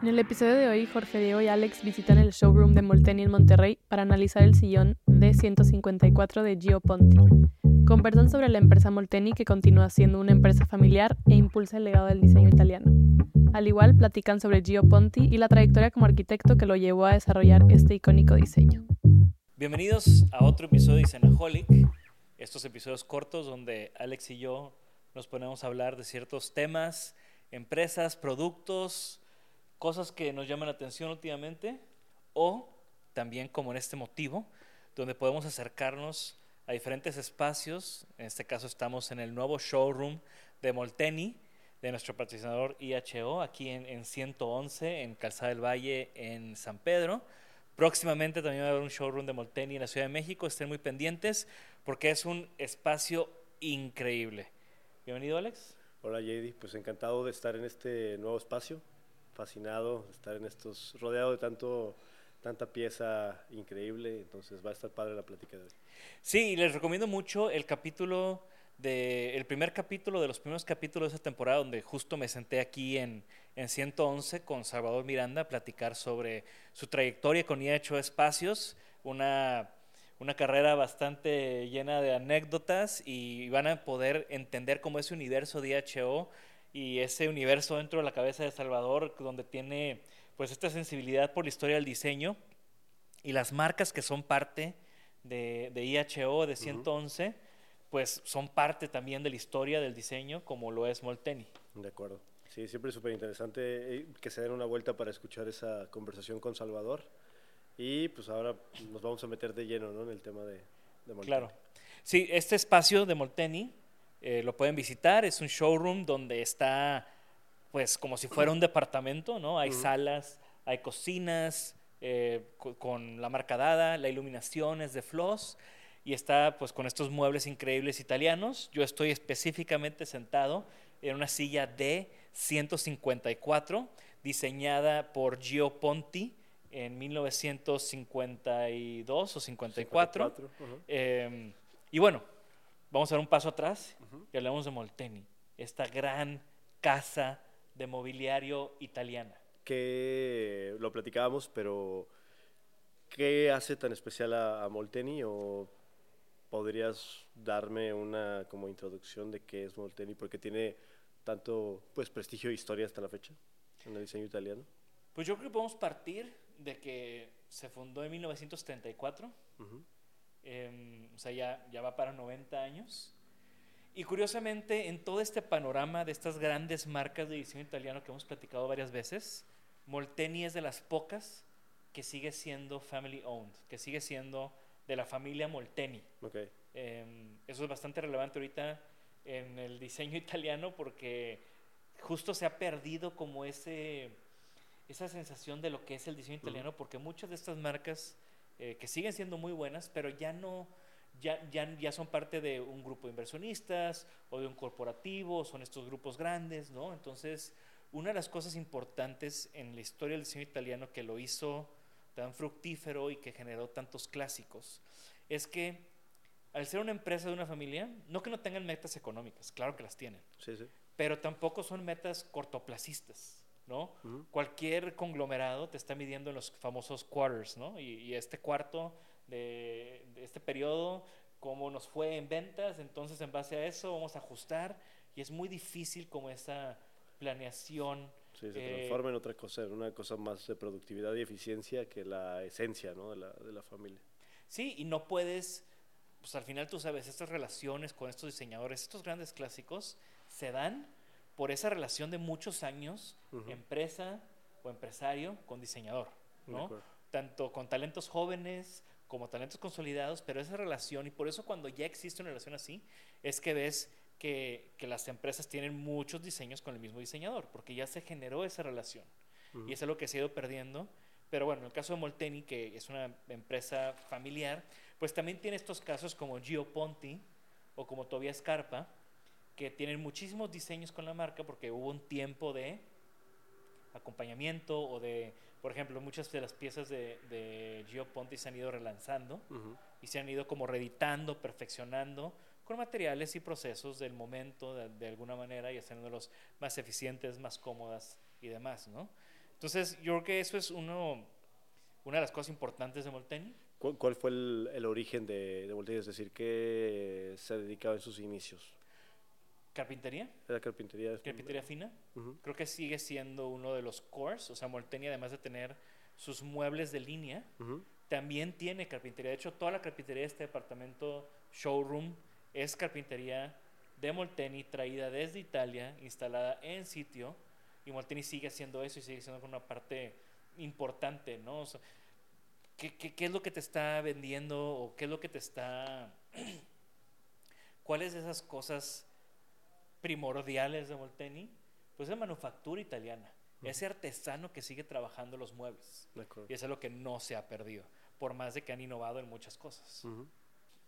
En el episodio de hoy, Jorge Diego y Alex visitan el showroom de Molteni en Monterrey para analizar el sillón D154 de Gio Ponti. Conversan sobre la empresa Molteni que continúa siendo una empresa familiar e impulsa el legado del diseño italiano. Al igual, platican sobre Gio Ponti y la trayectoria como arquitecto que lo llevó a desarrollar este icónico diseño. Bienvenidos a otro episodio de Cenaholic. Estos episodios cortos donde Alex y yo nos ponemos a hablar de ciertos temas, empresas, productos, cosas que nos llaman la atención últimamente o también como en este motivo, donde podemos acercarnos a diferentes espacios. En este caso estamos en el nuevo showroom de Molteni, de nuestro patrocinador IHO, aquí en, en 111, en Calzada del Valle, en San Pedro. Próximamente también va a haber un showroom de Molteni en la Ciudad de México. Estén muy pendientes porque es un espacio increíble. Bienvenido, Alex. Hola JD, pues encantado de estar en este nuevo espacio, fascinado estar en estos, rodeado de tanto, tanta pieza increíble, entonces va a estar padre la plática de hoy. Sí, les recomiendo mucho el capítulo de, el primer capítulo de los primeros capítulos de esta temporada, donde justo me senté aquí en, en 111 con Salvador Miranda a platicar sobre su trayectoria con IHO Espacios, una, una carrera bastante llena de anécdotas y van a poder entender cómo ese universo de IHO y ese universo dentro de la cabeza de Salvador, donde tiene pues esta sensibilidad por la historia del diseño y las marcas que son parte de, de IHO, de 111, pues son parte también de la historia del diseño, como lo es Molteni. De acuerdo. Sí, siempre es súper interesante eh, que se den una vuelta para escuchar esa conversación con Salvador. Y pues ahora nos vamos a meter de lleno ¿no? en el tema de, de Molteni. Claro. Sí, este espacio de Molteni eh, lo pueden visitar, es un showroom donde está pues como si fuera un departamento, ¿no? Hay salas, hay cocinas eh, co- con la marca dada, la iluminación es de Floss y está pues con estos muebles increíbles italianos. Yo estoy específicamente sentado en una silla de 154 diseñada por Gio Ponti en 1952 o 54. 54, ujú. Eh, y bueno, vamos a dar un paso atrás y hablamos de Molteni, esta gran casa de mobiliario italiana. Que lo platicábamos, pero ¿qué hace tan especial a, a Molteni? ¿O podrías darme una como introducción de qué es Molteni? Porque tiene tanto pues prestigio e historia hasta la fecha en el diseño italiano. Pues yo creo que podemos partir de que se fundó en 1934, em, o sea, ya, ya va para 90 años. Y curiosamente, en todo este panorama de estas grandes marcas de diseño italiano que hemos platicado varias veces, Molteni es de las pocas que sigue siendo family owned, que sigue siendo de la familia Molteni. Eh, eso es bastante relevante ahorita en el diseño italiano porque justo se ha perdido como ese, esa sensación de lo que es el diseño italiano porque muchas de estas marcas eh, que siguen siendo muy buenas, pero ya no, ya, ya, ya son parte de un grupo de inversionistas o de un corporativo, son estos grupos grandes, ¿no? Entonces, una de las cosas importantes en la historia del diseño italiano que lo hizo tan fructífero y que generó tantos clásicos es que al ser una empresa de una familia, no que no tengan metas económicas, claro que las tienen, Sí, sí. pero tampoco son metas cortoplacistas, ¿no? Cualquier conglomerado te está midiendo en los famosos quarters, ¿no? Y, y este cuarto de, de este periodo, cómo nos fue en ventas, entonces en base a eso vamos a ajustar y es muy difícil como esa planeación. Sí, se eh, transforma en otra cosa, en una cosa más de productividad y eficiencia que la esencia ¿no? de, la, de la familia. Sí, y no puedes, pues al final tú sabes, estas relaciones con estos diseñadores, estos grandes clásicos, se dan por esa relación de muchos años, empresa o empresario con diseñador, ¿no? Tanto con talentos jóvenes como talentos consolidados, pero esa relación, y por eso cuando ya existe una relación así, es que ves que, que las empresas tienen muchos diseños con el mismo diseñador, porque ya se generó esa relación. Y es lo que se ha ido perdiendo. Pero bueno, en el caso de Molteni, que es una empresa familiar, pues también tiene estos casos como Gio Ponti o como Tobias Scarpa, que tienen muchísimos diseños con la marca porque hubo un tiempo de acompañamiento o de, por ejemplo, muchas de las piezas de, de Gio Ponti se han ido relanzando y se han ido como reeditando, perfeccionando con materiales y procesos del momento de, de alguna manera y haciéndolos más eficientes, más cómodas y demás, ¿no? Entonces, yo creo que eso es uno, una de las cosas importantes de Molteni. ¿Cuál, cuál fue el, el origen de, de Voltaire? Es decir, ¿qué se dedicaba en sus inicios? Carpintería, ¿Era carpintería? carpintería fina. Creo que sigue siendo uno de los cores. O sea, Molteni, además de tener sus muebles de línea, también tiene carpintería. De hecho, toda la carpintería de este departamento showroom es carpintería de Molteni traída desde Italia, instalada en sitio. Y Molteni sigue haciendo eso y sigue siendo una parte importante, ¿no? O sea, ¿qué, qué, qué es lo que te está vendiendo o qué es lo que te está... ¿Cuáles de esas cosas primordiales de Molteni? Pues la manufactura italiana. Ese artesano que sigue trabajando los muebles. Y eso es lo que no se ha perdido, por más de que han innovado en muchas cosas.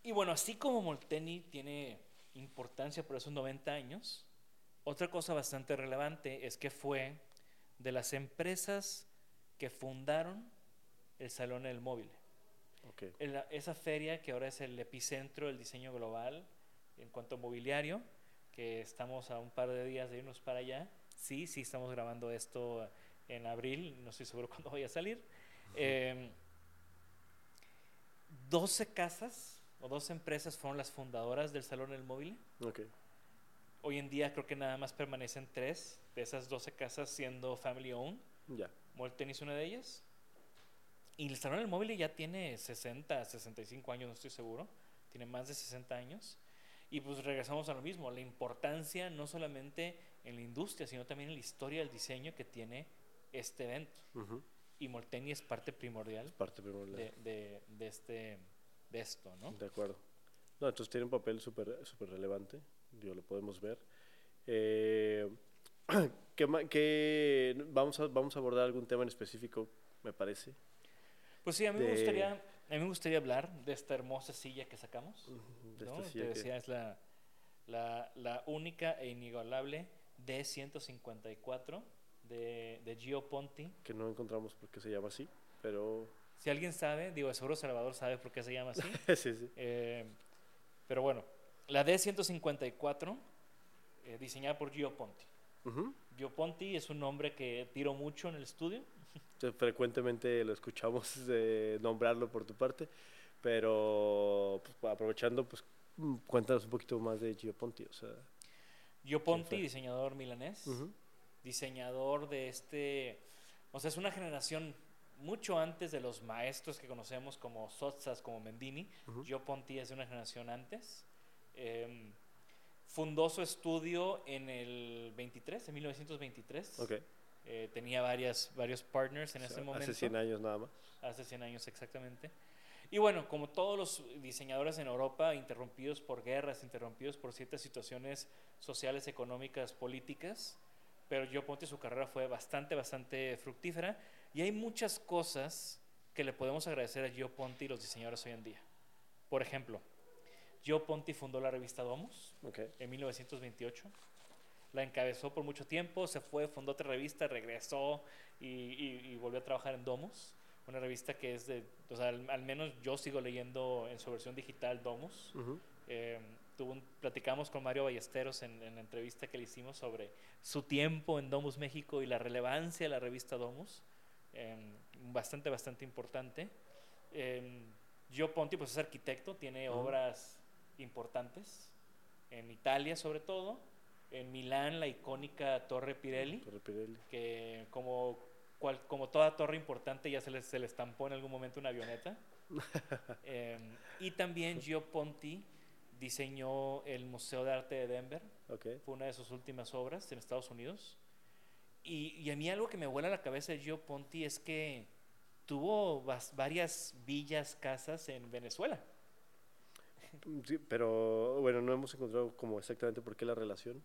Y bueno, así como Molteni tiene importancia por esos 90 años, otra cosa bastante relevante es que fue de las empresas que fundaron el Salón del Móvil. Esa feria que ahora es el epicentro del diseño global en cuanto a mobiliario, que estamos a un par de días de irnos para allá. Sí, sí, estamos grabando esto en abril, no estoy seguro cuándo vaya a salir. Eh, 12 casas o 12 empresas fueron las fundadoras del Salón del Móvil. Ok. Hoy en día creo que nada más permanecen tres de esas 12 casas siendo family owned. Ya. Molten es una de ellas. Y el Salón del Móvil ya tiene 60, 65 años, no estoy seguro. Tiene más de 60 años. Y pues regresamos a lo mismo, la importancia no solamente en la industria, sino también en la historia del diseño que tiene este evento. Ujú. Y Molteni es parte primordial Parte primordial. de, de, de este, de esto, ¿no? De acuerdo. No, entonces tiene un papel súper súper relevante, digo, lo podemos ver. Eh, ¿qué, qué- vamos, a, vamos a abordar algún tema en específico, me parece. Pues sí, a mí, me de- gustaría, a mí me gustaría hablar de esta hermosa silla que sacamos. De ¿no? esta Te silla que- decía, es la, la, la única e inigualable D154 de, de Gio Ponti. que no encontramos por qué se llama así, pero Si alguien sabe, digo, seguro Salvador sabe por qué se llama así. sí, sí. Eh, pero bueno, la D154, eh, diseñada por Gio Ponti. Ujú. Gio Ponti es un nombre que tiro mucho en el estudio. Entonces, frecuentemente lo escuchamos eh, nombrarlo por tu parte, pero pues, aprovechando, pues mm, cuéntanos un poquito más de Gio Ponti, o sea, Gio Ponti, diseñador milanés. diseñador de este, o sea, es una generación mucho antes de los maestros que conocemos como Sotzas, como Mendini. Gio Ponti es de una generación antes. Em, fundó su estudio en el 23, en 1923. ok, Eh, tenía varias, varios partners en o sea, ese momento. hace 100 años nada más. Hace 100 años exactamente. Y bueno, como todos los diseñadores en Europa, interrumpidos por guerras, interrumpidos por ciertas situaciones sociales, económicas, políticas, pero Gio Ponti su carrera fue bastante, bastante fructífera y hay muchas cosas que le podemos agradecer a Gio Ponti y los diseñadores hoy en día. Por ejemplo, Gio Ponti fundó la revista Domus Ok, en 1928. La encabezó por mucho tiempo, se fue, fundó otra revista, regresó y, y- y volvió a trabajar en Domus, una revista que es de, o sea, al, al menos yo sigo leyendo en su versión digital Domus. Eh, tuvo un- platicamos con Mario Ballesteros en, en la entrevista que le hicimos sobre su tiempo en Domus México y la relevancia de la revista Domus, eh, bastante, bastante importante. Eh, Gio Ponti pues es arquitecto, tiene obras importantes, en Italia sobre todo, en Milán la icónica Torre Pirelli, Torre Pirelli. que como, cual- como toda torre importante ya se le, se estampó en algún momento una avioneta. Eh, y también Gio Ponti diseñó el Museo de Arte de Denver, Ok. fue una de sus últimas obras en Estados Unidos. Y, y a mí algo que me vuela la cabeza de Gio Ponti es que tuvo varias villas, casas en Venezuela. Sí, pero bueno, no hemos encontrado como exactamente por qué la relación.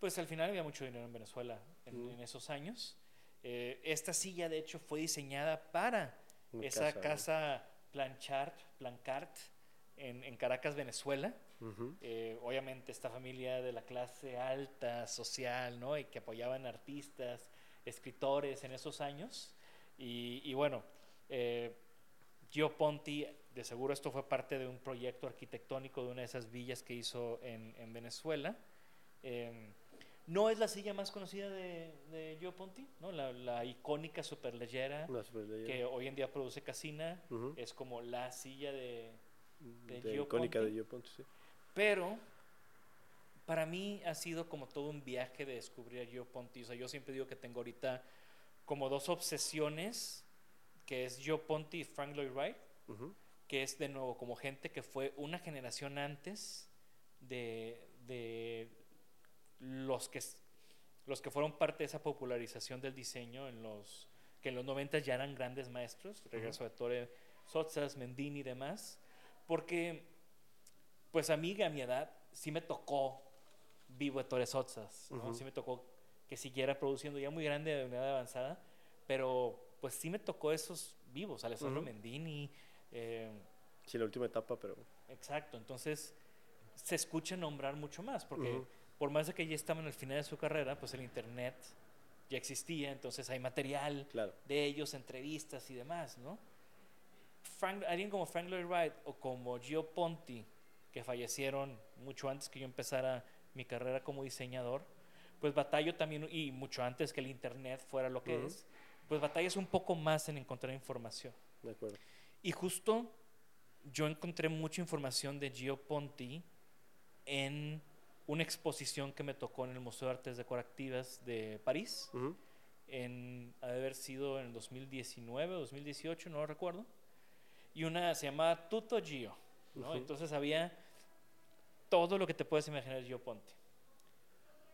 Pues al final había mucho dinero en Venezuela en, Mm. en esos años. Eh, esta silla, de hecho, fue diseñada para Una esa casa, casa, ¿no? Planchard, Plancart, en, en Caracas, Venezuela. Ujú. Eh, obviamente esta familia de la clase alta, social, ¿no? Y que apoyaban artistas, escritores en esos años. Y, y bueno, eh, Gio Ponti, de seguro esto fue parte de un proyecto arquitectónico de una de esas villas que hizo en, en Venezuela. Eh, no es la silla más conocida de, de Gio Ponti, ¿no? La, la icónica superleyera que hoy en día produce Casina, es como la silla de, de de Gio icónica Ponti. de Gio Ponti, sí. pero para mí ha sido como todo un viaje de descubrir a Gio Ponti. O sea, yo siempre digo que tengo ahorita como dos obsesiones, que es Gio Ponti y Frank Lloyd Wright, Ujú. que es de nuevo como gente que fue una generación antes de, de los que los que fueron parte de esa popularización del diseño en los que en los 90 ya eran grandes maestros, regreso de Torre Sotzas, Mendini y demás, porque pues a mí a mi edad sí me tocó vivo de Torre Sotzas, ¿no? Ujú. sí me tocó que siguiera produciendo ya muy grande de una edad avanzada, pero pues sí me tocó esos vivos, Alessandro. Mendini, eh, Sí, la última etapa, pero Exacto, entonces se escucha nombrar mucho más, porque por más de que ya estaban al final de su carrera, pues el Internet ya existía, entonces hay material claro. de ellos, entrevistas y demás, ¿no? Frank, alguien como Frank Lloyd Wright o como Gio Ponti, que fallecieron mucho antes que yo empezara mi carrera como diseñador, pues batallo también, y mucho antes que el Internet fuera lo que es, pues batallas un poco más en encontrar información. De acuerdo. Y justo yo encontré mucha información de Gio Ponti en una exposición que me tocó en el Museo de Artes Decorativas de París, en, ha de haber sido en el 2019 o 2018, no lo recuerdo. Y una se llamaba Tutto Gio, ¿no? Ujú. Entonces había todo lo que te puedes imaginar de Gio Ponti.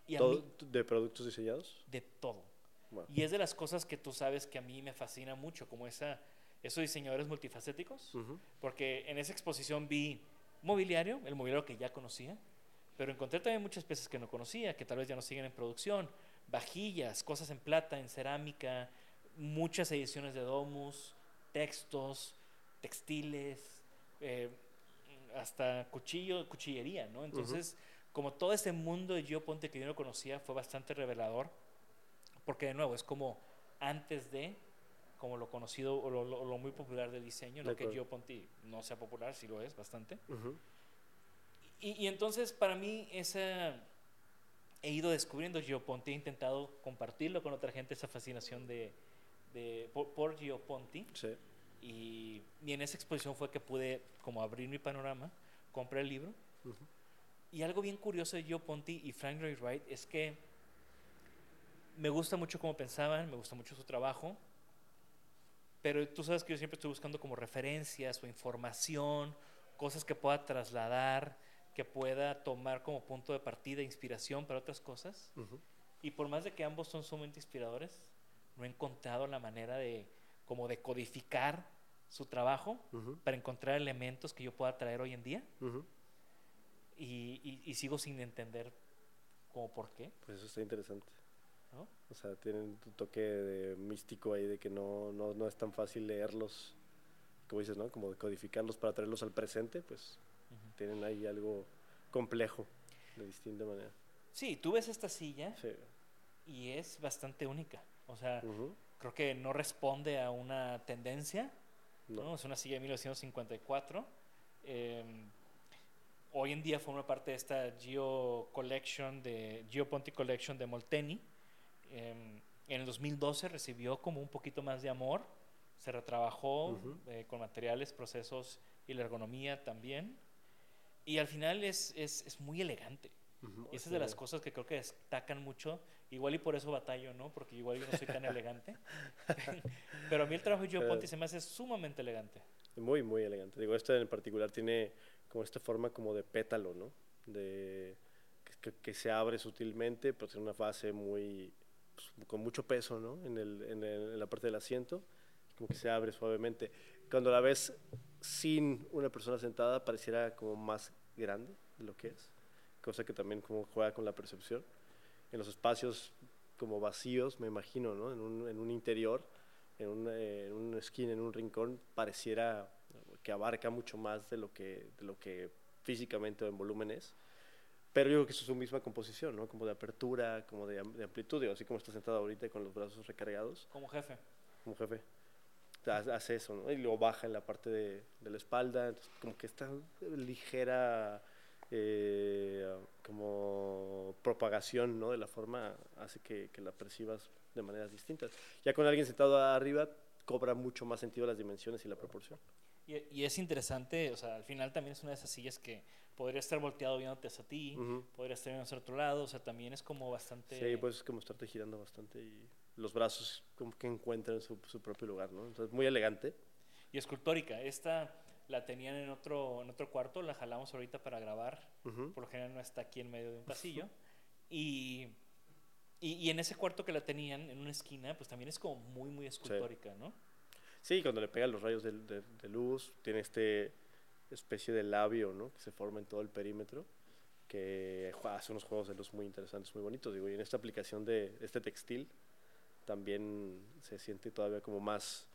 Y a Todo- mí, ¿De productos diseñados? de todo. Wow. Y es de las cosas que tú sabes que a mí me fascina mucho, como esa, esos diseñadores multifacéticos. Porque en esa exposición vi mobiliario, el mobiliario que ya conocía, pero encontré también muchas piezas que no conocía, que tal vez ya no siguen en producción, vajillas, cosas en plata, en cerámica, muchas ediciones de Domus, textos, textiles, eh, hasta cuchillo, cuchillería, ¿no? Entonces, como todo ese mundo de Gio Ponte que yo no conocía fue bastante revelador, porque de nuevo es como antes de como lo conocido o lo, lo- lo muy popular del diseño, De no que. Gio Ponti no sea popular, sí lo es bastante. Y, y entonces para mí esa he ido descubriendo Gio Ponti, he intentado compartirlo con otra gente esa fascinación de, de por, por Gio Ponti Sí. y, y en esa exposición fue que pude como abrir mi panorama, compré el libro y algo bien curioso de Gio Ponti y Frank Lloyd Wright es que me gusta mucho cómo pensaban, me gusta mucho su trabajo, pero tú sabes que yo siempre estoy buscando como referencias o información, cosas que pueda trasladar, que pueda tomar como punto de partida, inspiración para otras cosas. Y por más de que ambos son sumamente inspiradores, no he encontrado la manera de como de codificar su trabajo para encontrar elementos que yo pueda traer hoy en día. Y, y- y sigo sin entender como por qué, Pues eso está interesante. ¿No? O sea, tienen tu toque de místico ahí de que no, no, no es tan fácil leerlos, como dices, ¿no? Como codificarlos para traerlos al presente, pues tienen ahí algo complejo de distinta manera. Sí, tú ves esta silla Sí. y es bastante única. O sea, Ujú. creo que no responde a una tendencia. No. ¿no? Es una silla de 1954. eh, hoy en día forma parte de esta Geo Collection de Geo Ponti Collection de Molteni. Eh, en el 2012 recibió como un poquito más de amor. Se retrabajó Ujú. eh, con materiales, procesos y la ergonomía también. Y al final es, es, es muy elegante. Ujú. Y esa es de las cosas que creo que destacan mucho. Igual y por eso batallo, ¿no? Porque igual yo no soy tan elegante. Pero a mí el trabajo de Gio. Ponti se me hace sumamente elegante. Muy, muy elegante. Digo, este en particular tiene como esta forma como de pétalo, ¿no? De, que, que- se abre sutilmente, pero tiene una base muy, pues, con mucho peso, ¿no? En, la parte del asiento, como que se abre suavemente. Cuando la ves sin una persona sentada, pareciera como más grande de lo que es, cosa que también como juega con la percepción. En los espacios como vacíos, me imagino, ¿no? En un, interior, en un, eh, en un rincón, pareciera que abarca mucho más de lo que, de lo que físicamente o en volumen es. Pero yo creo que eso es su misma composición, ¿no? Como de apertura, como de, de amplitud, digo, así como está sentado ahorita con los brazos recargados, Como jefe. como jefe. ha- Hace eso, ¿no? Y luego baja en la parte de, de la espalda, entonces como que esta ligera eh, como propagación, ¿no? De la forma hace que, que la percibas de maneras distintas. Ya con alguien sentado arriba cobra mucho más sentido las dimensiones y la proporción. Y, y es interesante, o sea, al final también es una de esas sillas que podría estar volteado viéndote hacia ti, Ujú. podría estar viendo hacia otro lado, o sea, también es como bastante... Sí, pues es como estarte girando bastante y los brazos como que encuentran su, su propio lugar, ¿no? Entonces, muy elegante. Y escultórica. Esta la tenían en otro, en otro cuarto, la jalamos ahorita para grabar. Ujú. Por lo general no está aquí en medio de un pasillo. Y, y, y en ese cuarto que la tenían, en una esquina, pues también es como muy, muy escultórica, ¿no? Sí, cuando le pegan los rayos de, de- de luz, tiene este especie de labio, ¿no? Que se forma en todo el perímetro, que hace unos juegos de luz muy interesantes, muy bonitos. Digo, y en esta aplicación de este textil también se siente todavía como más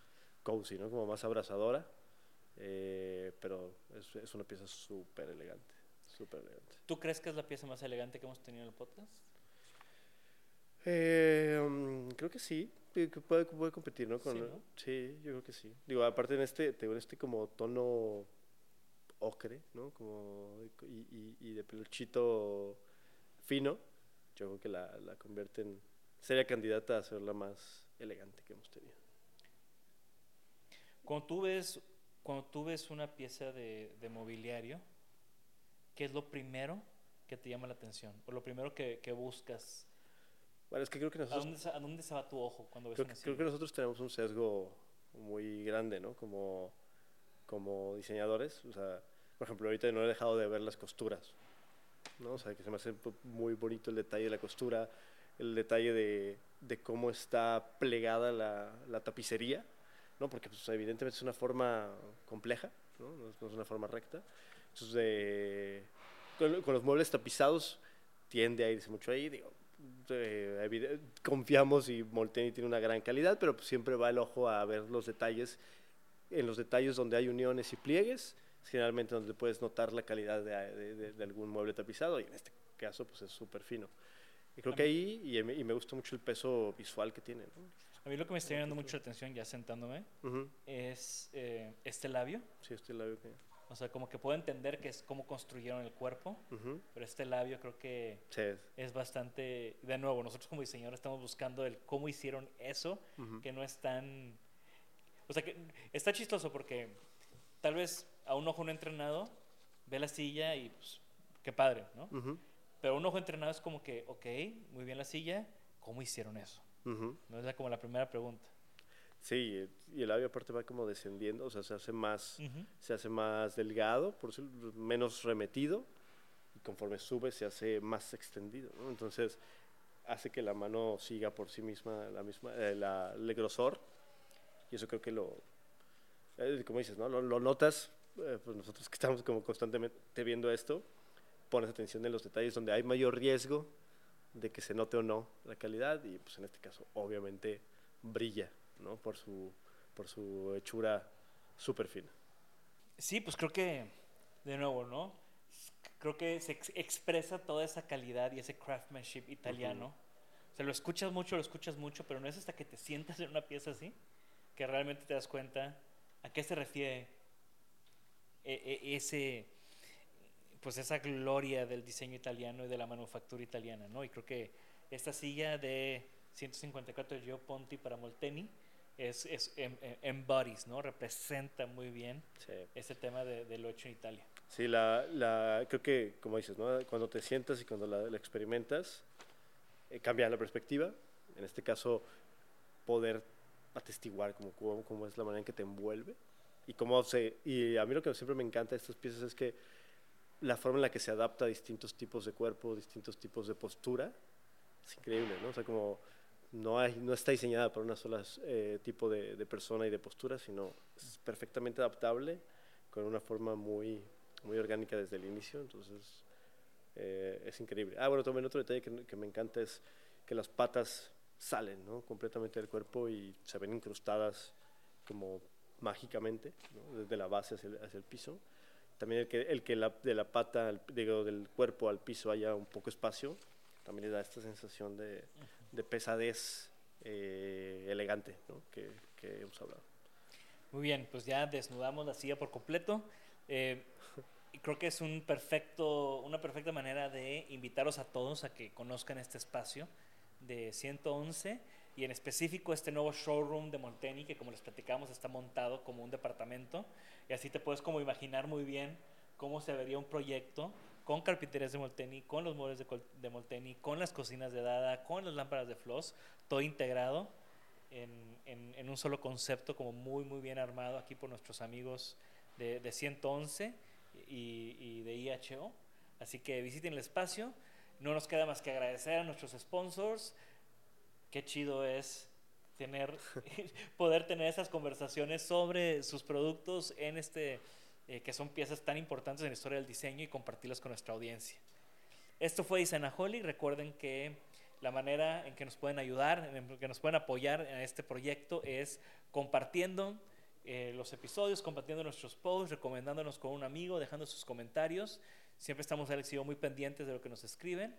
cozy, ¿no? Como más abrazadora, eh, pero es, es una pieza súper elegante, súper elegante. ¿Tú crees que es la pieza más elegante que hemos tenido en el podcast? Eh, mm, creo que sí, que puede, puede competir, ¿no? Con, Sí, ¿no? sí, yo creo que sí. Digo, aparte en este, en este como tono ocre, ¿no? Como y, y- y de peluchito fino, yo creo que la, la convierte en, sería candidata a ser la más elegante que hemos tenido. Cuando tú ves, cuando tú ves una pieza de, de mobiliario, ¿qué es lo primero que te llama la atención? O lo primero que, que buscas. Bueno, es que creo que ¿A nosotros dónde, se- ¿A dónde se va tu ojo cuando ves Creo, una que- creo que nosotros tenemos un sesgo muy grande, ¿no? Como, como diseñadores. O sea, por ejemplo, ahorita no he dejado de ver las costuras, ¿no? O sea, que se me hace muy bonito el detalle de la costura, el detalle de, de cómo está plegada la, la tapicería, ¿no? Porque pues, evidentemente es una forma compleja, ¿no? No es, no es una forma recta. Entonces, de- con, con los muebles tapizados tiende a irse mucho ahí, digo, confiamos y Molteni tiene una gran calidad, pero pues siempre va el ojo a ver los detalles. En los detalles donde hay uniones y pliegues, es generalmente donde puedes notar la calidad de, de- de- de algún mueble tapizado, y en este caso pues es súper fino. Y creo que ahí, y, me- y me gusta mucho el peso visual que tiene. ¿no? A mí lo que me está llamando mucho la atención, ya sentándome, Ujú. es eh, este labio. Sí, este labio que... O sea, como que puedo entender que es cómo construyeron el cuerpo, ujú. pero este labio creo que Sí, es- bastante, de nuevo, nosotros como diseñadores estamos buscando el cómo hicieron eso, Ujú. que no es tan, o sea, que está chistoso porque tal vez a un ojo no entrenado ve la silla y pues, qué padre, ¿no? ujú, Pero un ojo entrenado es como que, ok, muy bien la silla, ¿cómo hicieron eso? ujú. ¿No? Es la- como la primera pregunta. Sí, y el labio aparte va como descendiendo, o sea, se hace más... Se hace más delgado, por decirlo, menos remetido, y conforme sube se hace más extendido. ¿no? Entonces hace que la mano siga por sí misma la misma eh, la- el grosor, y eso creo que lo, eh, como dices, ¿no? lo, lo notas, eh, pues nosotros que estamos como constantemente viendo esto, pones atención en los detalles donde hay mayor riesgo de que se note o no la calidad, y pues en este caso obviamente brilla ¿no? por, su, por su hechura súper fina. Sí, pues creo que, de nuevo, ¿no? creo que se ex- expresa toda esa calidad y ese craftsmanship italiano. O sea, lo escuchas mucho, lo escuchas mucho, pero no es hasta que te sientas en una pieza así que realmente te das cuenta a qué se refiere e- e- ese pues esa gloria del diseño italiano y de la manufactura italiana, ¿no? Y creo que esta silla de 154 de Gio Ponti para Molteni es, es em- em- embodies, ¿no? Representa muy bien Sí. ese tema de, de lo hecho en Italia. Sí, la, la, creo que, como dices, ¿no? cuando te sientas y cuando la, la experimentas, eh, cambia la perspectiva. En este caso, poder atestiguar cómo, cómo, cómo es la manera en que te envuelve. Y, cómo se, y a mí lo que siempre me encanta de estas piezas es que la forma en la que se adapta a distintos tipos de cuerpo, distintos tipos de postura, es increíble, ¿no? O sea, como no, hay, no está diseñada para una sola eh, tipo de, de persona y de postura, sino es perfectamente adaptable con una forma muy, muy orgánica desde el inicio, entonces eh, es increíble. Ah, bueno, también otro detalle que, que me encanta es que las patas salen ¿no? completamente del cuerpo y se ven incrustadas como mágicamente, ¿no? desde la base hacia el, hacia el piso. También el que, el que la, de la pata, al- digo, del cuerpo al piso haya un poco espacio, también le da esta sensación de, de pesadez eh, elegante ¿no? que, que hemos hablado. Muy bien, pues ya desnudamos la silla por completo. Eh, y creo que es un perfecto, una perfecta manera de invitaros a todos a que conozcan este espacio de 111 y en específico este nuevo showroom de Molteni que como les platicamos está montado como un departamento y así te puedes como imaginar muy bien cómo se vería un proyecto con carpinterías de Molteni, con los muebles de, de Molteni, con las cocinas de Dada, con las lámparas de Floss, todo integrado en, en- en un solo concepto, como muy, muy bien armado aquí por nuestros amigos de, de 111 y, y de IHO. Así que visiten el espacio. No nos queda más que agradecer a nuestros sponsors. Qué chido es tener, poder tener esas conversaciones sobre sus productos en este, eh, que son piezas tan importantes en la historia del diseño y compartirlas con nuestra audiencia. Esto fue Isanaholic. Recuerden que la manera en que nos pueden ayudar, en que nos pueden apoyar en este proyecto es compartiendo eh, los episodios, compartiendo nuestros posts, recomendándonos con un amigo, dejando sus comentarios. Siempre estamos, Alex y yo, muy pendientes de lo que nos escriben.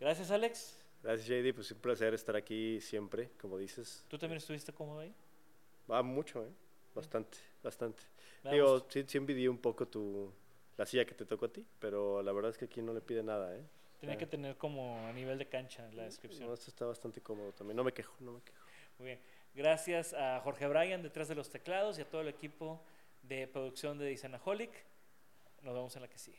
Gracias, Alex. Gracias, JD. Pues un placer estar aquí siempre, como dices. ¿Tú también estuviste cómodo ahí? Va mucho, ¿eh? Bastante, bastante. Digo, sí, sí envidié un poco tu, la silla que te tocó a ti, pero la verdad es que aquí no le pide nada, ¿eh? Tenía Ah. que tener como a nivel de cancha la descripción. No, esto está bastante cómodo también. No me quejo, no me quejo. Muy bien. Gracias a Jorge Bryan detrás de los teclados y a todo el equipo de producción de Isanaholic. Nos vemos en la que sigue.